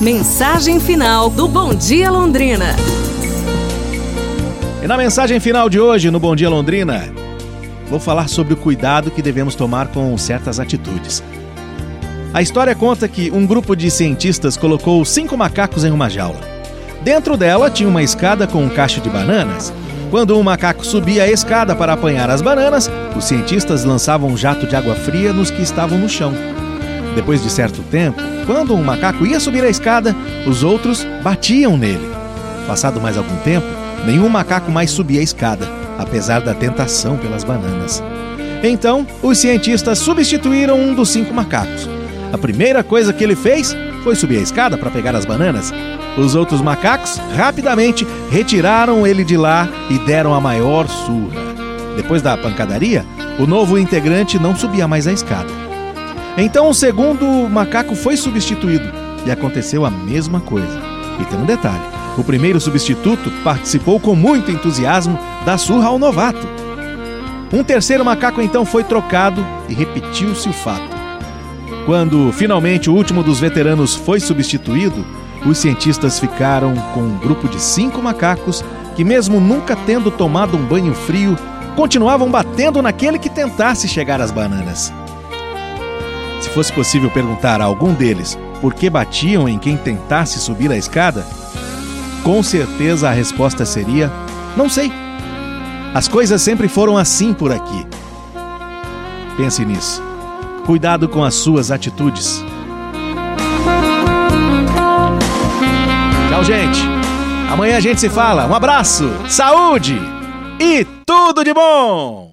Mensagem final do Bom Dia Londrina. E na mensagem final de hoje, no Bom Dia Londrina, vou falar sobre o cuidado que devemos tomar com certas atitudes. A história conta que um grupo de cientistas colocou cinco macacos em uma jaula. Dentro dela tinha uma escada com um cacho de bananas. Quando um macaco subia a escada para apanhar as bananas, os cientistas lançavam um jato de água fria nos que estavam no chão. Depois de certo tempo, quando um macaco ia subir a escada, os outros batiam nele. Passado mais algum tempo, nenhum macaco mais subia a escada, apesar da tentação pelas bananas. Então, os cientistas substituíram um dos cinco macacos. A primeira coisa que ele fez foi subir a escada para pegar as bananas. Os outros macacos rapidamente retiraram ele de lá e deram a maior surra. Depois da pancadaria, o novo integrante não subia mais a escada. Então o segundo macaco foi substituído e aconteceu a mesma coisa. E tem um detalhe: o primeiro substituto participou com muito entusiasmo da surra ao novato. Um terceiro macaco então foi trocado e repetiu-se o fato. Quando finalmente o último dos veteranos foi substituído, os cientistas ficaram com um grupo de cinco macacos que, mesmo nunca tendo tomado um banho frio, continuavam batendo naquele que tentasse chegar às bananas. Se fosse possível perguntar a algum deles por que batiam em quem tentasse subir a escada, com certeza a resposta seria: não sei. As coisas sempre foram assim por aqui. Pense nisso. Cuidado com as suas atitudes. Tchau, gente. Amanhã a gente se fala. Um abraço, saúde e tudo de bom!